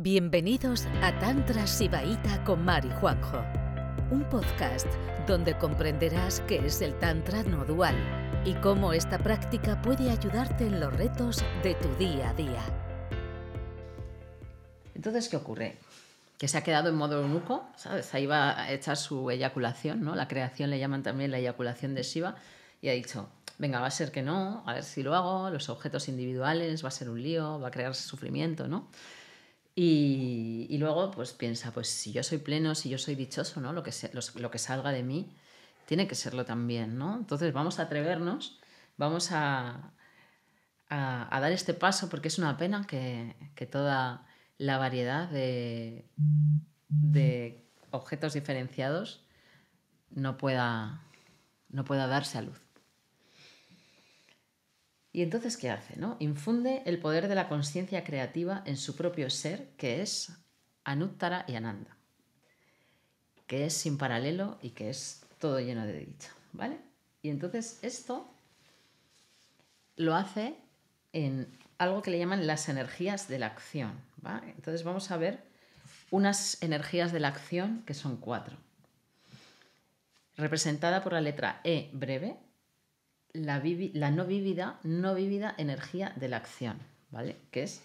Bienvenidos a Tantra Sibaíta con Mari Juanjo, un podcast donde comprenderás qué es el Tantra no dual y cómo esta práctica puede ayudarte en los retos de tu día a día. Entonces, ¿qué ocurre? Que se ha quedado en modo eunuco, ¿sabes? Ahí va a echar su eyaculación, ¿no? La creación le llaman también la eyaculación de Shiva y ha dicho, venga, va a ser que no, a ver si lo hago, los objetos individuales, va a ser un lío, va a crearse sufrimiento, ¿no? Y, luego, pues piensa, pues si yo soy pleno, si yo soy dichoso, ¿no? Lo que, lo que salga de mí tiene que serlo también, ¿no? Entonces vamos a atrevernos, vamos a, a, dar este paso porque es una pena que, que toda la variedad de, de, objetos diferenciados no pueda, no pueda darse a luz. Y entonces, ¿qué hace? No? Infunde el poder de la conciencia creativa en su propio ser, que es Anuttara y Ananda, que es sin paralelo y que es todo lleno de dicha. ¿Vale? Y entonces esto lo hace en algo que le llaman las energías de la acción. Entonces vamos a ver unas energías de la acción que son cuatro. Representada por la letra E breve, la, no vívida, no energía de la acción, ¿vale? Que es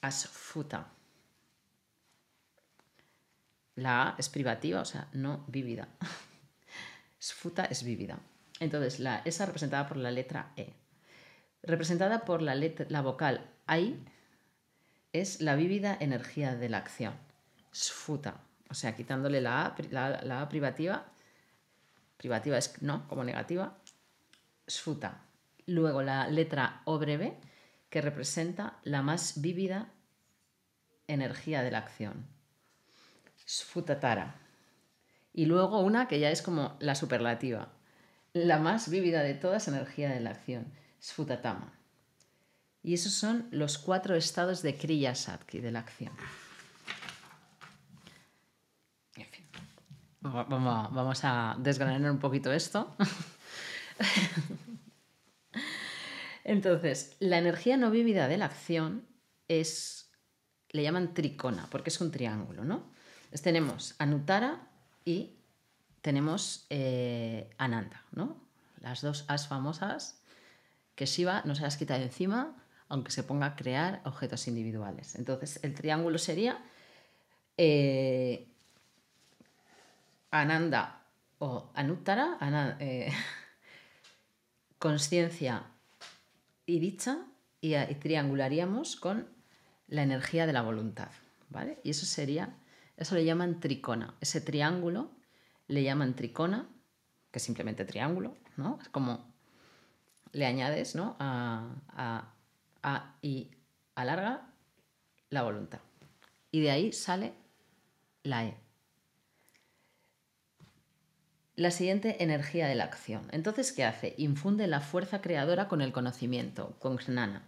asfuta. La A es privativa, o sea, no vívida. Sfuta es vívida. Entonces, la, esa representada por la letra E. Representada por la, la vocal AI es la vívida energía de la acción. Sfuta. O sea, quitándole la A, la A privativa privativa es no, como negativa, sfuta. Luego la letra O breve, que representa la más vívida energía de la acción, sfutatara. Y luego una que ya es como la superlativa, la más vívida de todas energía de la acción, sfutatama. Y esos son los cuatro estados de Kriya Satki, de la acción. Vamos a desgranar un poquito esto. Entonces, la energía no vívida de la acción es, le llaman tricona, porque es un triángulo, ¿no? Tenemos Anuttara y tenemos eh, Ananda, ¿no? Las dos as famosas que Shiva no se las quita de encima, aunque se ponga a crear objetos individuales. Entonces, el triángulo sería eh, Ananda o Anuttara, eh, conciencia y dicha, y, triangularíamos con la energía de la voluntad. ¿vale? Y eso sería, eso le llaman tricona. Ese triángulo le llaman tricona, que es simplemente triángulo, ¿no? Es como le añades ¿no? a, a, a y alarga la voluntad. Y de ahí sale la E la siguiente energía de la acción. Entonces, ¿qué hace? Infunde la fuerza creadora con el conocimiento, con jnana.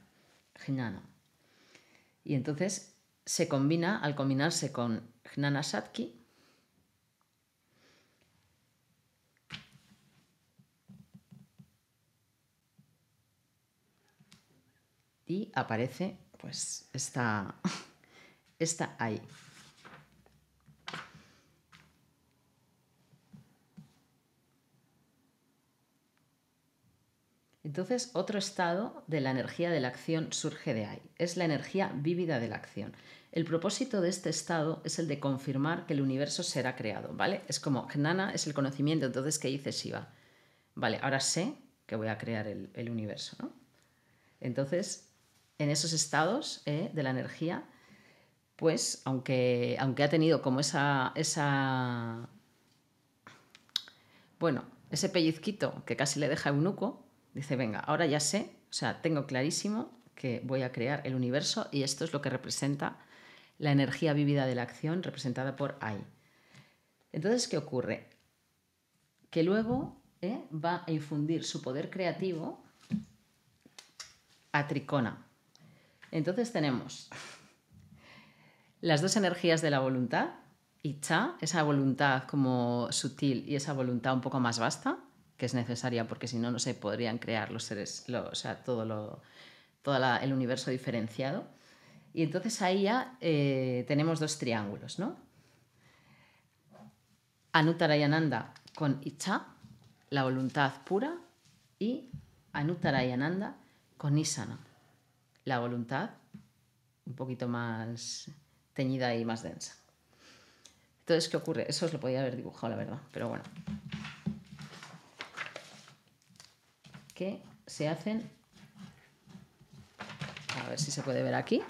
Y entonces se combina, al combinarse con jnana satki, y aparece, pues, está, está ahí. Entonces, otro estado de la energía de la acción surge de ahí. Es la energía vívida de la acción. El propósito de este estado es el de confirmar que el universo será creado, ¿vale? Es como Jnana es el conocimiento, entonces, ¿qué dice Shiva? Vale, ahora sé que voy a crear el, universo, ¿no? Entonces, en esos estados eh, de la energía, pues, aunque, aunque ha tenido como esa, esa. Bueno, ese pellizquito que casi le deja eunuco, Dice, venga, ahora ya sé, o sea, tengo clarísimo que voy a crear el universo y esto es lo que representa la energía vívida de la acción representada por AI. Entonces, ¿qué ocurre? Que luego ¿eh? va a infundir su poder creativo a Tricona. Entonces tenemos las dos energías de la voluntad, y Cha, esa voluntad como sutil y esa voluntad un poco más vasta, que es necesaria porque si no, no se podrían crear los seres, o sea, todo, lo, todo el universo diferenciado. Y entonces ahí ya eh, tenemos dos triángulos, ¿no? Anutarayananda con Icha, la voluntad pura, y Anutarayananda con Isana, la voluntad un poquito más teñida y más densa. Entonces, ¿qué ocurre? Eso os lo podía haber dibujado, la verdad, pero bueno. Que se hacen, a ver si se puede ver aquí,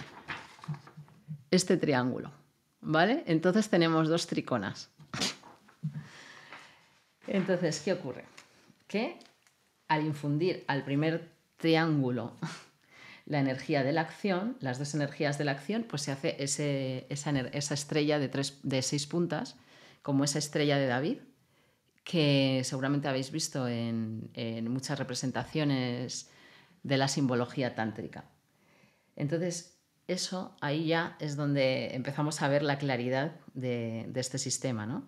este triángulo, ¿vale? Entonces tenemos dos triconas. Entonces, ¿qué ocurre? Que al infundir al primer triángulo la energía de la acción, las dos energías de la acción, pues se hace esa, estrella de, tres, de seis puntas, como esa estrella de David, que seguramente habéis visto en, muchas representaciones de la simbología tántrica. Entonces, eso ahí ya es donde empezamos a ver la claridad de, este sistema. ¿no?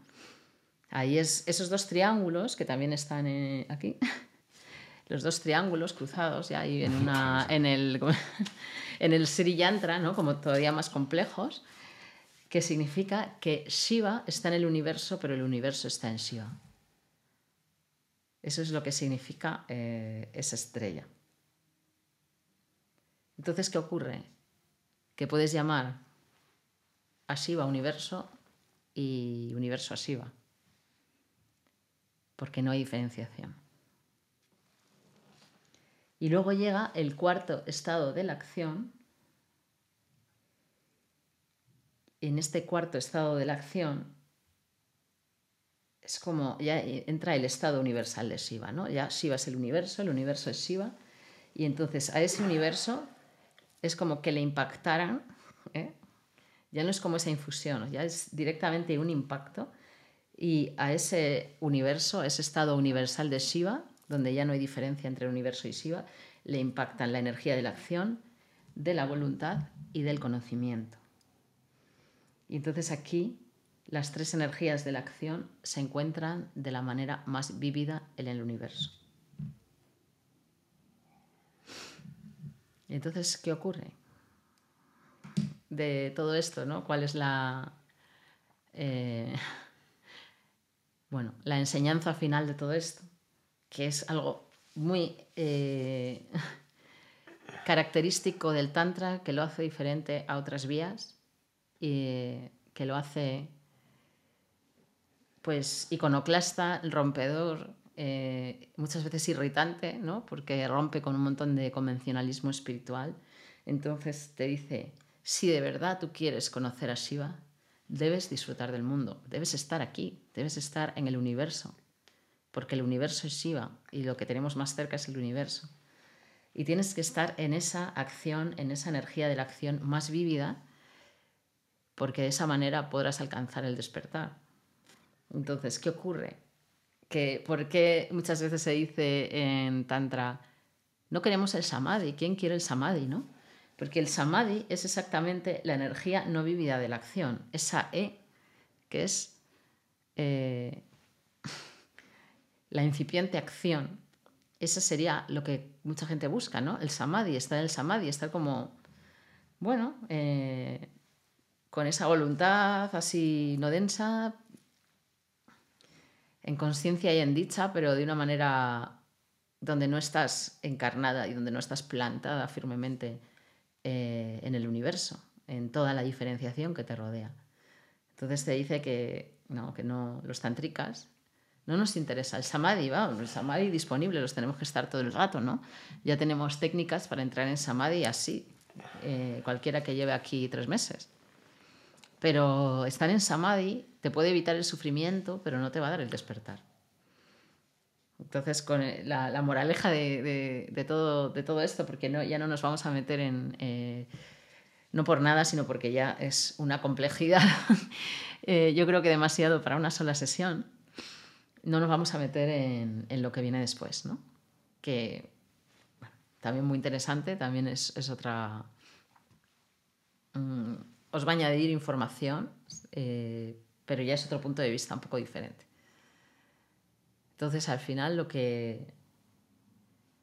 Ahí es esos dos triángulos que también están eh, aquí los dos triángulos cruzados ya ahí en, el Sri Yantra, ¿no? como todavía más complejos, que significa que Shiva está en el universo, pero el universo está en Shiva. Eso es lo que significa eh, esa estrella. Entonces, ¿qué ocurre? Que puedes llamar a universo y universo a porque no hay diferenciación. Y luego llega el cuarto estado de la acción. En este cuarto estado de la acción es como ya entra el estado universal de Shiva, ¿no? Ya Shiva es el universo, el universo es Shiva, y entonces a ese universo es como que le impactaran, ¿eh? ya no es como esa infusión, ya es directamente un impacto, y a ese universo, ese estado universal de Shiva, donde ya no hay diferencia entre el universo y Shiva, le impactan la energía de la acción, de la voluntad y del conocimiento. Y entonces aquí las tres energías de la acción se encuentran de la manera más vívida en el universo. Entonces, ¿qué ocurre? De todo esto, ¿no? ¿Cuál es la, eh, bueno, la enseñanza final de todo esto? que es algo muy eh, característico del Tantra, que lo hace diferente a otras vías y que lo hace pues iconoclasta, rompedor, eh, muchas veces irritante, ¿no? porque rompe con un montón de convencionalismo espiritual. Entonces te dice, si de verdad tú quieres conocer a Shiva, debes disfrutar del mundo, debes estar aquí, debes estar en el universo, porque el universo es Shiva y lo que tenemos más cerca es el universo. Y tienes que estar en esa acción, en esa energía de la acción más vívida, porque de esa manera podrás alcanzar el despertar. Entonces, ¿qué ocurre? Que, ¿Por qué muchas veces se dice en Tantra, no queremos el samadhi? ¿Quién quiere el samadhi? ¿no? Porque el samadhi es exactamente la energía no vívida de la acción, esa E, que es eh, la incipiente acción, esa sería lo que mucha gente busca, ¿no? El samadhi, estar en el samadhi, estar como, bueno, eh, con esa voluntad así no densa, en conciencia y en dicha, pero de una manera donde no estás encarnada y donde no estás plantada firmemente eh, en el universo, en toda la diferenciación que te rodea. Entonces te dice que no, que no, los tantricas no nos interesa. El samadhi, vamos, el samadhi disponible, los tenemos que estar todo el rato, ¿no? Ya tenemos técnicas para entrar en samadhi así, eh, cualquiera que lleve aquí tres meses. Pero estar en samadhi te puede evitar el sufrimiento, pero no te va a dar el despertar. Entonces, con la, moraleja de, todo, de todo esto, porque no, ya no nos vamos a meter en... Eh, no por nada, sino porque ya es una complejidad, eh, yo creo que demasiado para una sola sesión no nos vamos a meter en, lo que viene después, ¿no? Que también muy interesante, también es, otra... Mm, os va a añadir información, eh, pero ya es otro punto de vista un poco diferente. Entonces, al final lo que,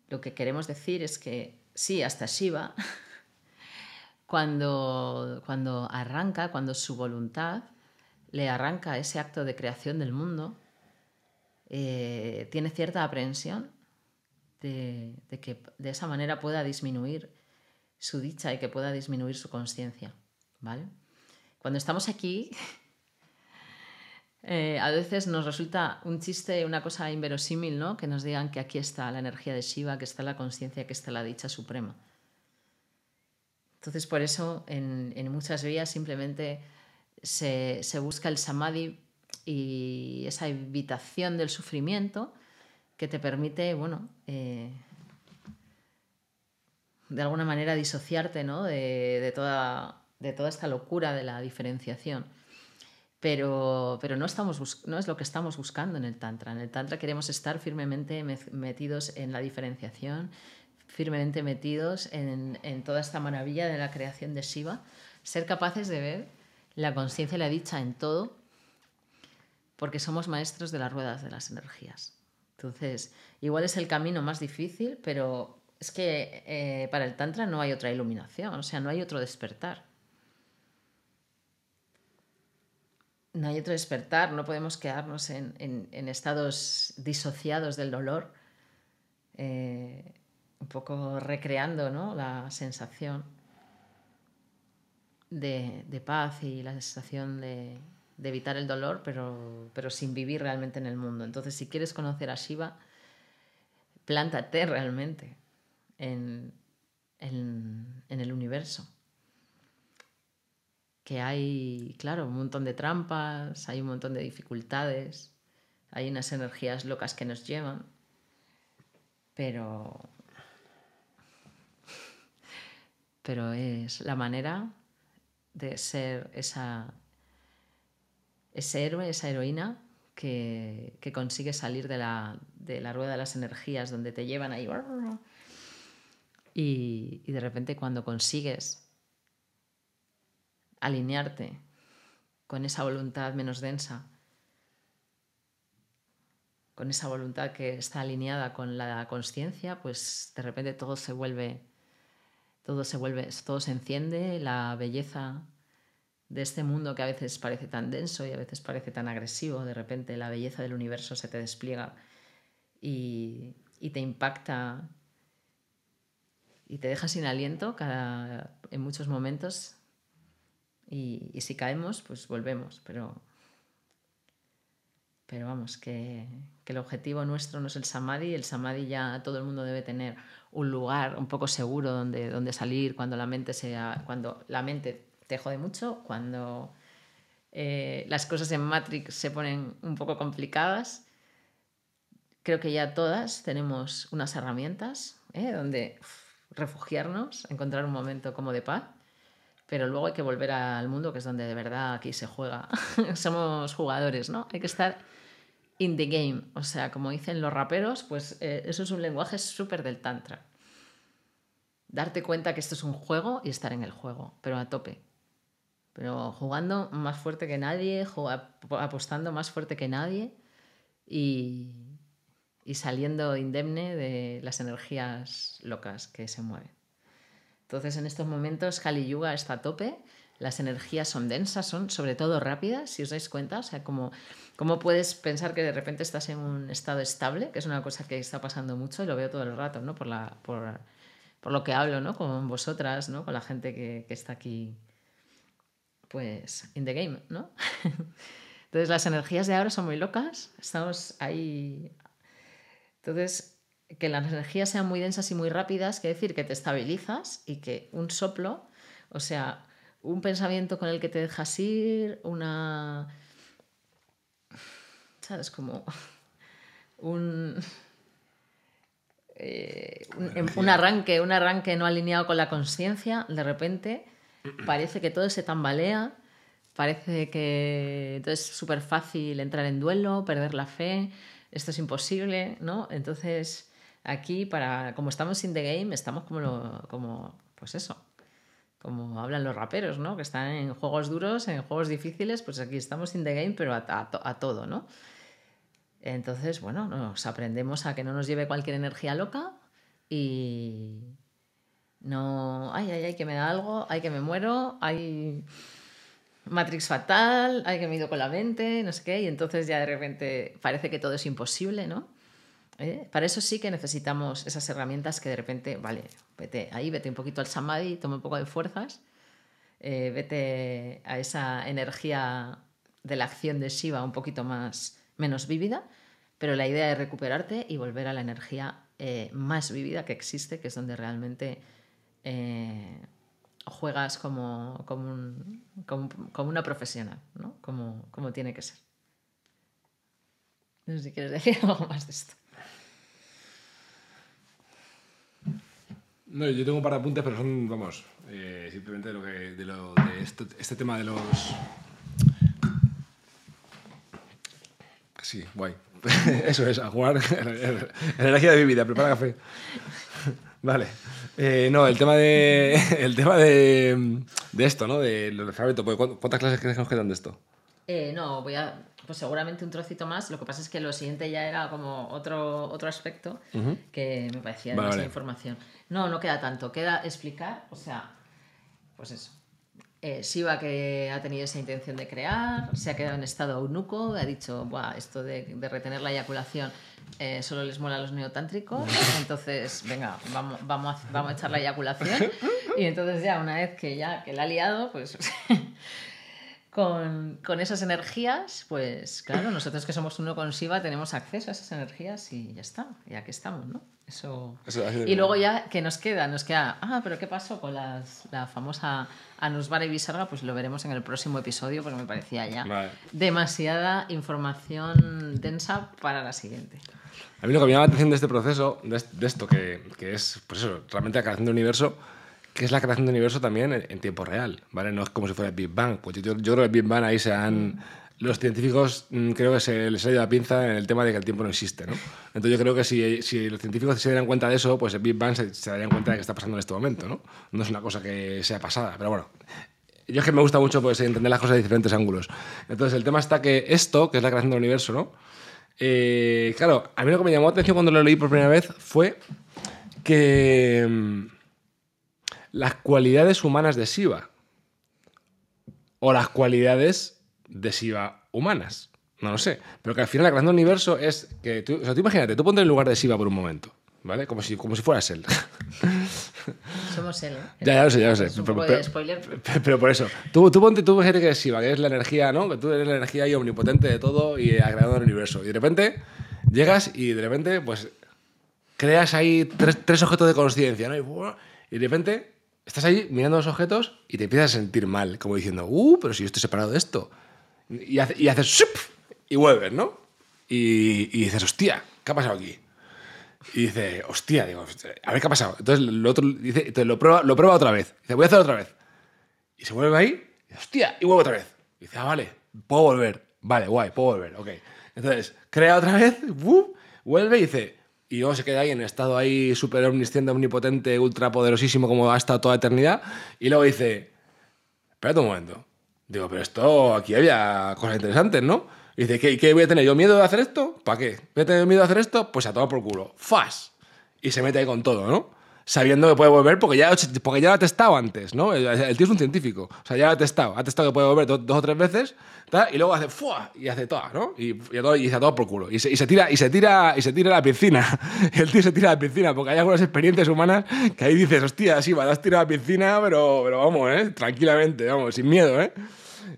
lo que queremos decir es que sí, hasta Shiva, cuando, cuando arranca, cuando su voluntad le arranca ese acto de creación del mundo, eh, tiene cierta aprehensión de, que de esa manera pueda disminuir su dicha y que pueda disminuir su conciencia. Cuando estamos aquí, eh, a veces nos resulta un chiste, una cosa inverosímil, ¿no? Que nos digan que aquí está la energía de Shiva, que está la conciencia, que está la dicha suprema. Entonces, por eso en, muchas vías simplemente se, busca el samadhi y esa evitación del sufrimiento que te permite, bueno, eh, de alguna manera disociarte ¿no? de, toda, de toda esta locura de la diferenciación. Pero, pero no, estamos no es lo que estamos buscando en el Tantra. En el Tantra queremos estar firmemente metidos en la diferenciación, firmemente metidos en, toda esta maravilla de la creación de Shiva, ser capaces de ver la conciencia y la dicha en todo, porque somos maestros de las ruedas de las energías. Entonces, igual es el camino más difícil, pero es que eh, para el Tantra no hay otra iluminación, o sea, no hay otro despertar. No hay otro despertar, no podemos quedarnos en, estados disociados del dolor. Eh, un poco recreando ¿no? la sensación de, paz y la sensación de, evitar el dolor, pero, pero, sin vivir realmente en el mundo. Entonces, si quieres conocer a Shiva, plántate realmente en, en, en el universo. Que hay, claro, un montón de trampas, hay un montón de dificultades, hay unas energías locas que nos llevan, pero pero es la manera de ser esa, ese héroe, esa heroína que, consigue salir de la, rueda de las energías donde te llevan ahí. Y, y de repente cuando consigues alinearte con esa voluntad menos densa, con esa voluntad que está alineada con la conciencia, pues de repente todo se vuelve todo se vuelve, todo se enciende, la belleza de este mundo que a veces parece tan denso y a veces parece tan agresivo, de repente la belleza del universo se te despliega y, te impacta y te deja sin aliento cada, en muchos momentos y, si caemos pues volvemos, pero, pero vamos, que, que el objetivo nuestro no es el samadhi, el samadhi ya todo el mundo debe tener un lugar un poco seguro donde, donde salir cuando la mente sea, cuando la mente te jode mucho, cuando eh, las cosas en Matrix se ponen un poco complicadas. Creo que ya todas tenemos unas herramientas ¿eh? donde refugiarnos, encontrar un momento como de paz, pero luego hay que volver al mundo, que es donde de verdad aquí se juega. Somos jugadores, ¿no? Hay que estar in the game. O sea, como dicen los raperos, pues eh, eso es un lenguaje súper del tantra. Darte cuenta que esto es un juego y estar en el juego, pero a tope. Pero jugando más fuerte que nadie, apostando más fuerte que nadie y, y saliendo indemne de las energías locas que se mueven. Entonces, en estos momentos, Kali Yuga está a tope las energías son densas, son sobre todo rápidas, si os dais cuenta, o sea, como, cómo puedes pensar que de repente estás en un estado estable, que es una cosa que está pasando mucho y lo veo todo el rato, ¿no? Por, la, por, por lo que hablo, ¿no? Con vosotras, ¿no? Con la gente que, que está aquí, pues, in the game, ¿no? Entonces, las energías de ahora son muy locas, estamos ahí... Entonces, que las energías sean muy densas y muy rápidas, quiere decir que te estabilizas y que un soplo, o sea, un pensamiento con el que te dejas ir, una... ¿Sabes? Como un, eh, un, arranque, un arranque no alineado con la conciencia, de repente parece que todo se tambalea, parece que entonces es súper fácil entrar en duelo, perder la fe, esto es imposible, ¿no? Entonces aquí, para, como estamos in the game, estamos como, como pues eso, como hablan los raperos, ¿no? Que están en juegos duros, en juegos difíciles, pues aquí estamos in the game, pero a, todo, ¿no? Entonces, bueno, nos aprendemos a que no nos lleve cualquier energía loca y, No, ay, ay, ay, que me da algo, ay, que me muero, hay Matrix fatal, hay que me ido con la mente, no sé qué, y entonces ya de repente parece que todo es imposible, ¿no? ¿Eh? Para eso sí que necesitamos esas herramientas que de repente, vale, vete ahí, vete un poquito al samadhi, toma un poco de fuerzas, eh, vete a esa energía de la acción de Shiva un poquito más menos vívida, pero la idea es recuperarte y volver a la energía eh, más vívida que existe, que es donde realmente juegas como, como, una profesional, ¿no? Como, como tiene que ser. No sé si quieres decir algo más de esto. No, yo tengo un par de apuntes, pero son, vamos, eh, simplemente de, lo que, de, lo, de este tema de los... Sí, guay. Eso es, a jugar. Energía de vida, prepara café. Vale. Eh, no, el tema de. El tema de, de esto, ¿no? De los alfabeto. ¿Cuántas clases crees que nos quedan de esto? Eh, no, voy a. Pues seguramente un trocito más. Lo que pasa es que lo siguiente ya era como otro, otro aspecto que me parecía demasiada información. No, no queda tanto. Queda explicar, o sea, pues eso. Eh, Shiva que ha tenido esa intención de crear, se ha quedado en estado eunuco, ha dicho, Buah, esto de, de retener la eyaculación eh, solo les mola a los neotántricos, entonces, venga, vamos, vamos, a, vamos a echar la eyaculación. Y entonces ya, una vez que ya que la ha liado, pues con, con, esas energías, pues claro, nosotros que somos uno con Shiva tenemos acceso a esas energías y ya está, ya que estamos, ¿no? Eso... y luego ya, ¿qué nos queda? Nos queda, ah, pero ¿qué pasó con las, la famosa Anusvara y Visarga? Pues lo veremos en el próximo episodio porque me parecía ya demasiada información densa para la siguiente. A mí lo que me llama la atención de este proceso, de, esto, que, que, es, pues eso, realmente la creación del universo, que es la creación del universo también en, tiempo real, ¿vale? No es como si fuera el Big Bang. Pues yo, yo creo que el Big Bang ahí se han los científicos mm, creo que se les ha ido la pinza en el tema de que el tiempo no existe. ¿no? Entonces yo creo que si, si los científicos se dieran cuenta de eso, pues el Big Bang se, darían cuenta de que está pasando en este momento. ¿no? no es una cosa que sea pasada, pero bueno. Yo es que me gusta mucho pues, entender las cosas de diferentes ángulos. Entonces el tema está que esto, que es la creación del universo, ¿no? Eh, claro, a mí lo que me llamó la atención cuando lo leí por primera vez fue que mm, las cualidades humanas de Shiva o las cualidades de Shiva humanas. No lo sé. Pero que al final la creación del universo es que tú, o sea, tú imagínate, tú ponte en el lugar de Shiva por un momento. ¿Vale? Como si, como si fueras él. Somos él, ¿eh? Ya, ya lo sé, ya lo sé. Es un pero, de spoiler. Pero, por eso. Tú, tú ponte, tú imagínate que es Shiva, que es la energía, ¿no? Que tú eres la energía ahí omnipotente de todo y agregado del universo. Y de repente llegas y de repente, pues, creas ahí tres, tres objetos de conciencia, ¿no? Y, y de repente estás ahí mirando los objetos y te empiezas a sentir mal, como diciendo, uh, pero si yo estoy separado de esto y, y haces y vuelves, ¿no? Y, y, dices, hostia, ¿qué ha pasado aquí? Y dice, hostia, digo, a ver qué ha pasado. Entonces, lo otro dice, entonces lo, prueba, lo prueba otra vez. Dice, voy a hacer otra vez. Y se vuelve ahí, y hostia, y vuelve otra vez. Y dice, ah, vale, puedo volver. Vale, guay, puedo volver, ok. Entonces, crea otra vez, vuelve y dice, y luego se queda ahí en estado ahí súper omnisciente, omnipotente, ultra poderosísimo como ha estado toda eternidad. Y luego dice, espérate un momento, Digo, pero esto, aquí había cosas interesantes, ¿no? Y dice, ¿qué, ¿qué, voy a tener yo miedo de hacer esto? ¿Para qué? ¿Voy a tener miedo de hacer esto? Pues a todo por culo. ¡Fas! Y se mete ahí con todo, ¿no? Sabiendo que puede volver porque ya, porque ya lo ha testado antes, ¿no? El, tío es un científico. O sea, ya lo ha testado. Ha testado que puede volver dos, o tres veces y luego hace ¡fua! y hace toda, ¿no? Y, y, todo, y todo por culo. Y se, y se, tira, y se tira, y se tira a la piscina. el tío se tira a la piscina porque hay algunas experiencias humanas que ahí dices, hostia, sí, vas a tirar a la piscina, pero, pero vamos, ¿eh? Tranquilamente, vamos, sin miedo, ¿eh?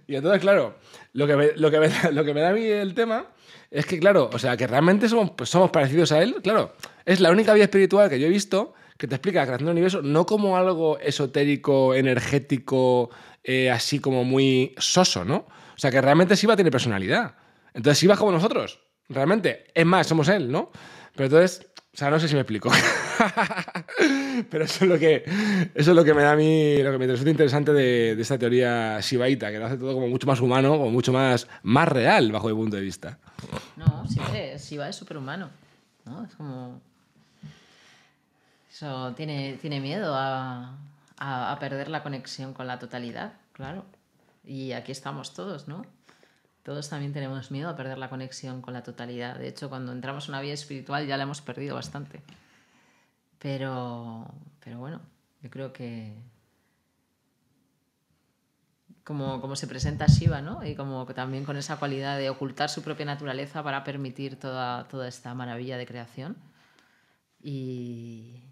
Y entonces, claro, lo que, me, lo, que lo que me da a mí el tema es que, claro, o sea, que realmente somos, pues, somos parecidos a él, claro. Es la única vida espiritual que yo he visto que te explica la creación del universo no como algo esotérico, energético, eh, así como muy soso, ¿no? O sea, que realmente Siva tiene personalidad. Entonces Siva es como nosotros, realmente. Es más, somos él, ¿no? Pero entonces, o sea, no sé si me explico. Pero eso es lo que, eso es lo que me da a mí, lo que me resulta interesante de, de esta teoría shivaita, que lo hace todo como mucho más humano, como mucho más, más real bajo mi punto de vista. No, siempre Shiva es superhumano. ¿no? Es como. Eso tiene, tiene miedo a, a, a perder la conexión con la totalidad, claro. Y aquí estamos todos, ¿no? Todos también tenemos miedo a perder la conexión con la totalidad. De hecho, cuando entramos en una vida espiritual ya la hemos perdido bastante. Pero, pero bueno, Yo creo que como, como se presenta Shiva, ¿no? Y como también con esa cualidad de ocultar su propia naturaleza para permitir toda, toda esta maravilla de creación. Y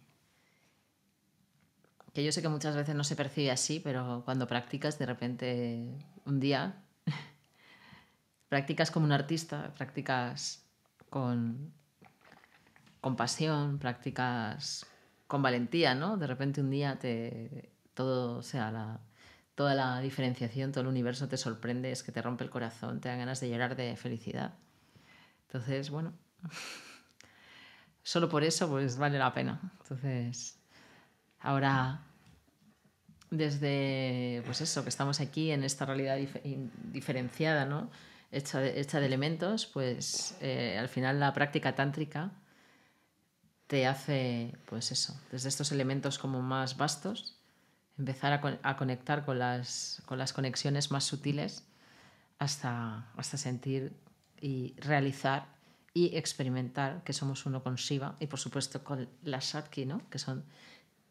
que yo sé que muchas veces no se percibe así, pero cuando practicas de repente un día, practicas como un artista, practicas con, con pasión, practicas con valentía, ¿no? De repente un día te, todo, sea, la, toda la diferenciación, todo el universo te sorprende, es que te rompe el corazón, te dan ganas de llorar de felicidad. Entonces, bueno, solo por eso pues vale la pena. Entonces, ahora desde pues eso, que estamos aquí en esta realidad diferenciada, ¿no? Hecha de, hecha de elementos, pues eh, al final la práctica tántrica te hace, pues eso, desde estos elementos como más vastos, empezar a, conectar con las, con las conexiones más sutiles hasta, hasta sentir y realizar y experimentar que somos uno con Shiva y por supuesto con la Shakti, ¿no? que son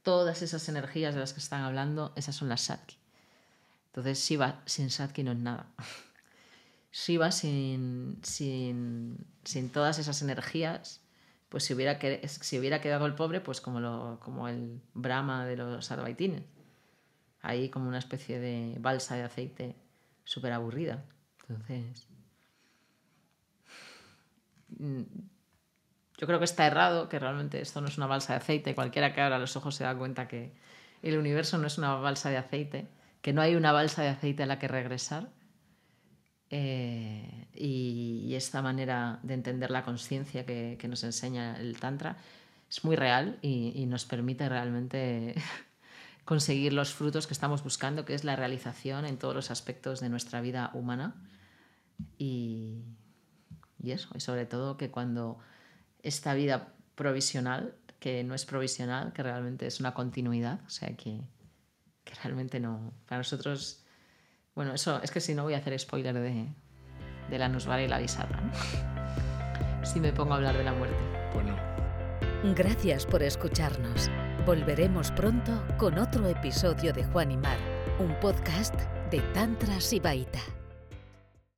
todas esas energías de las que están hablando, esas son las Shakti. Entonces Shiva sin Shakti no es nada. Shiva sin, sin, sin todas esas energías pues si hubiera, si hubiera quedado el pobre, pues como, lo, como el Brahma de los Advaitines. Ahí como una especie de balsa de aceite súper aburrida. Entonces, mm, yo creo que está errado, que realmente esto no es una balsa de aceite. Cualquiera que abra los ojos se da cuenta que el universo no es una balsa de aceite, que no hay una balsa de aceite a la que regresar eh, y, esta manera de entender la conciencia que, nos enseña el Tantra es muy real y, nos permite realmente conseguir los frutos que estamos buscando, que es la realización en todos los aspectos de nuestra vida humana. Y, y eso, y sobre todo que cuando esta vida provisional, que no es provisional, que realmente es una continuidad, o sea que, que realmente no, para nosotros bueno, eso es que si no voy a hacer spoiler de, de la Nusvara y la Bisarra. Si me pongo a hablar de la muerte. Bueno. Gracias por escucharnos. Volveremos pronto con otro episodio de Juan y Mar, un podcast de Tantra Sibaita.